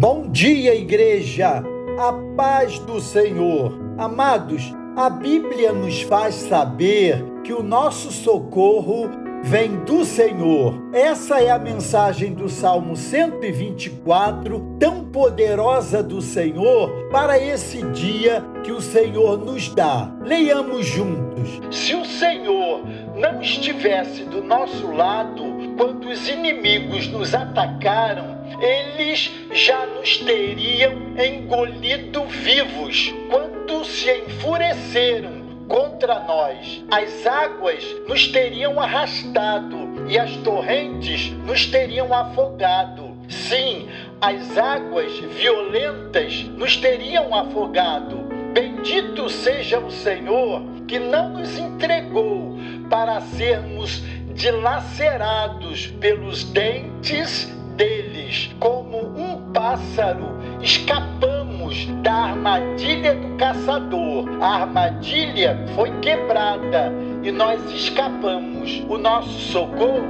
Bom dia, igreja! A paz do Senhor. Amados, a Bíblia nos faz saber que o nosso socorro vem do Senhor. Essa é a mensagem do Salmo 124, tão poderosa do Senhor para esse dia que o Senhor nos dá. Leiamos juntos. Se o Senhor não estivesse do nosso lado quando os inimigos nos atacaram, eles já nos teriam engolido vivos quando se enfureceram contra nós. As águas nos teriam arrastado e as torrentes nos teriam afogado. Sim, as águas violentas nos teriam afogado. Bendito seja o Senhor que não nos entregou para sermos dilacerados pelos dentes pássaro escapando da armadilha do caçador. A armadilha foi quebrada e nós escapamos. O nosso socorro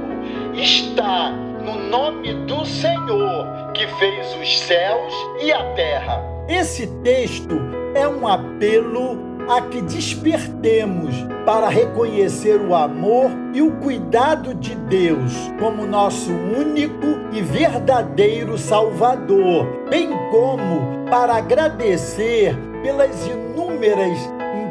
está no nome do Senhor, que fez os céus e a terra. Esse texto é um apelo a que despertemos para reconhecer o amor e o cuidado de Deus como nosso único e verdadeiro Salvador, bem como para agradecer pelas inúmeras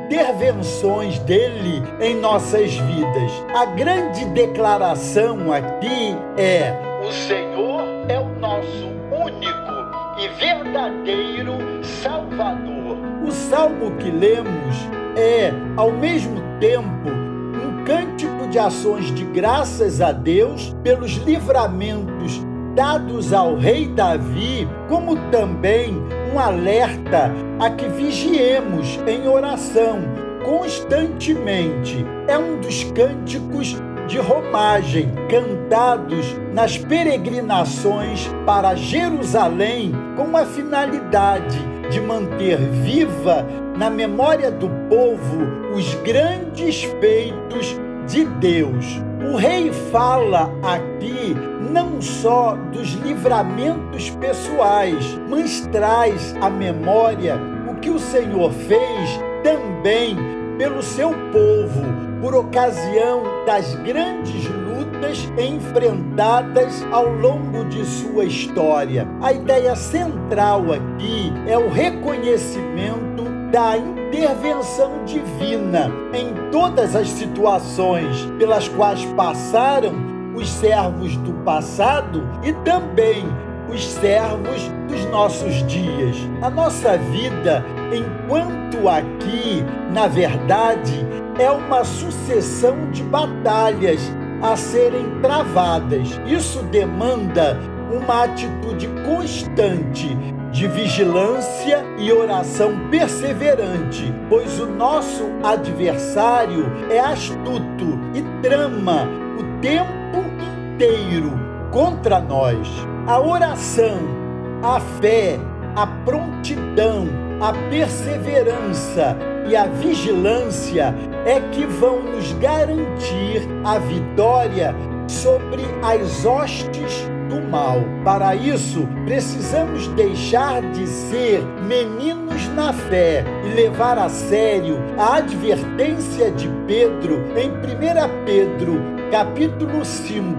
intervenções dele em nossas vidas. A grande declaração aqui é: o Senhor é o nosso único e verdadeiro Salvador. O salmo que lemos é, ao mesmo tempo, um cântico de ações de graças a Deus pelos livramentos dados ao rei Davi, como também um alerta a que vigiemos em oração constantemente. É um dos cânticos de romagem cantados nas peregrinações para Jerusalém com a finalidade de manter viva na memória do povo os grandes feitos de Deus. O rei fala aqui não só dos livramentos pessoais, mas traz à memória o que o Senhor fez também pelo seu povo, por ocasião das grandes lutas enfrentadas ao longo de sua história. A ideia central aqui é o reconhecimento da intervenção divina em todas as situações pelas quais passaram os servos do passado e também os servos dos nossos dias. A nossa vida, enquanto aqui, na verdade, é uma sucessão de batalhas a serem travadas. Isso demanda uma atitude constante de vigilância e oração perseverante, pois o nosso adversário é astuto e trama o tempo inteiro contra nós. A oração, a fé, a prontidão, a perseverança e a vigilância é que vão nos garantir a vitória sobre as hostes do mal. Para isso, precisamos deixar de ser meninos na fé e levar a sério a advertência de Pedro em 1 Pedro, capítulo 5,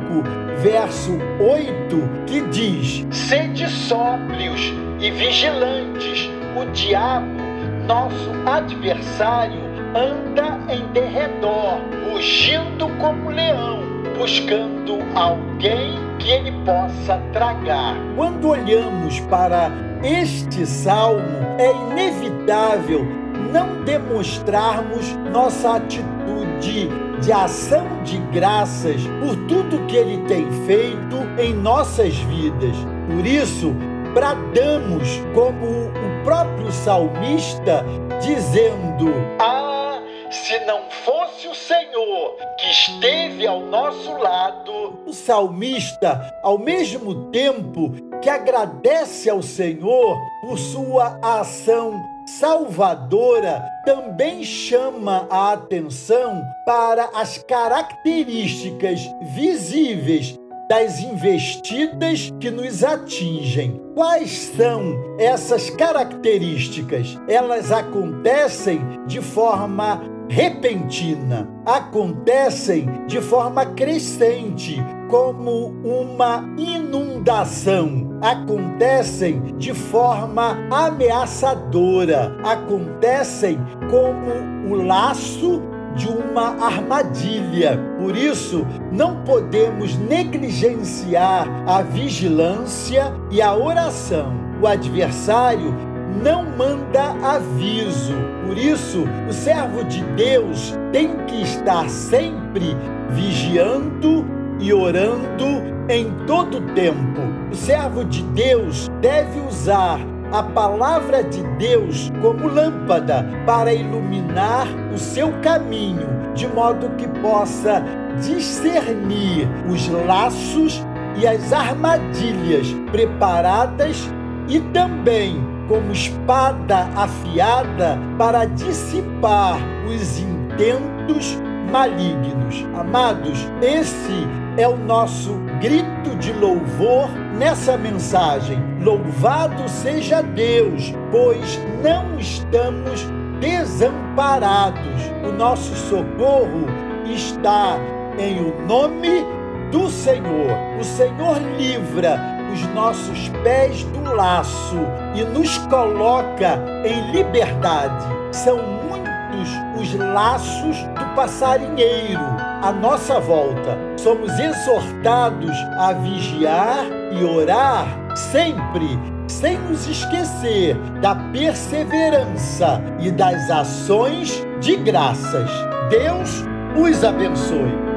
verso 8, que diz: Sede sóbrios e vigilantes. O diabo, nosso adversário, anda em derredor, rugindo como leão, buscando alguém que ele possa tragar. Quando olhamos para este salmo, é inevitável não demonstrarmos nossa atitude de ação de graças por tudo que ele tem feito em nossas vidas. Por isso, bradamos como o próprio salmista, dizendo: Ah, se não fosse o Senhor que esteve ao nosso lado. O salmista, ao mesmo tempo que agradece ao Senhor por sua ação salvadora, também chama a atenção para as características visíveis das investidas que nos atingem. Quais são essas características? Elas acontecem de forma repentina, acontecem de forma crescente, como uma inundação, acontecem de forma ameaçadora, acontecem como o laço de uma armadilha. Por isso, não podemos negligenciar a vigilância e a oração. O adversário não manda aviso. Por isso, o servo de Deus tem que estar sempre vigiando e orando em todo tempo. O servo de Deus deve usar a palavra de Deus como lâmpada para iluminar o seu caminho, de modo que possa discernir os laços e as armadilhas preparadas e também como espada afiada para dissipar os intentos malignos. Amados, esse é o nosso grito de louvor nessa mensagem. Louvado seja Deus, pois não estamos desamparados. O nosso socorro está em o nome do Senhor. O Senhor livra os nossos pés do laço e nos coloca em liberdade. São muitos os laços do passarinheiro à nossa volta. Somos exortados a vigiar e orar sempre, sem nos esquecer da perseverança e das ações de graças. Deus os abençoe.